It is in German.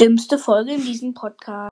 Dümmste Folge in diesem Podcast.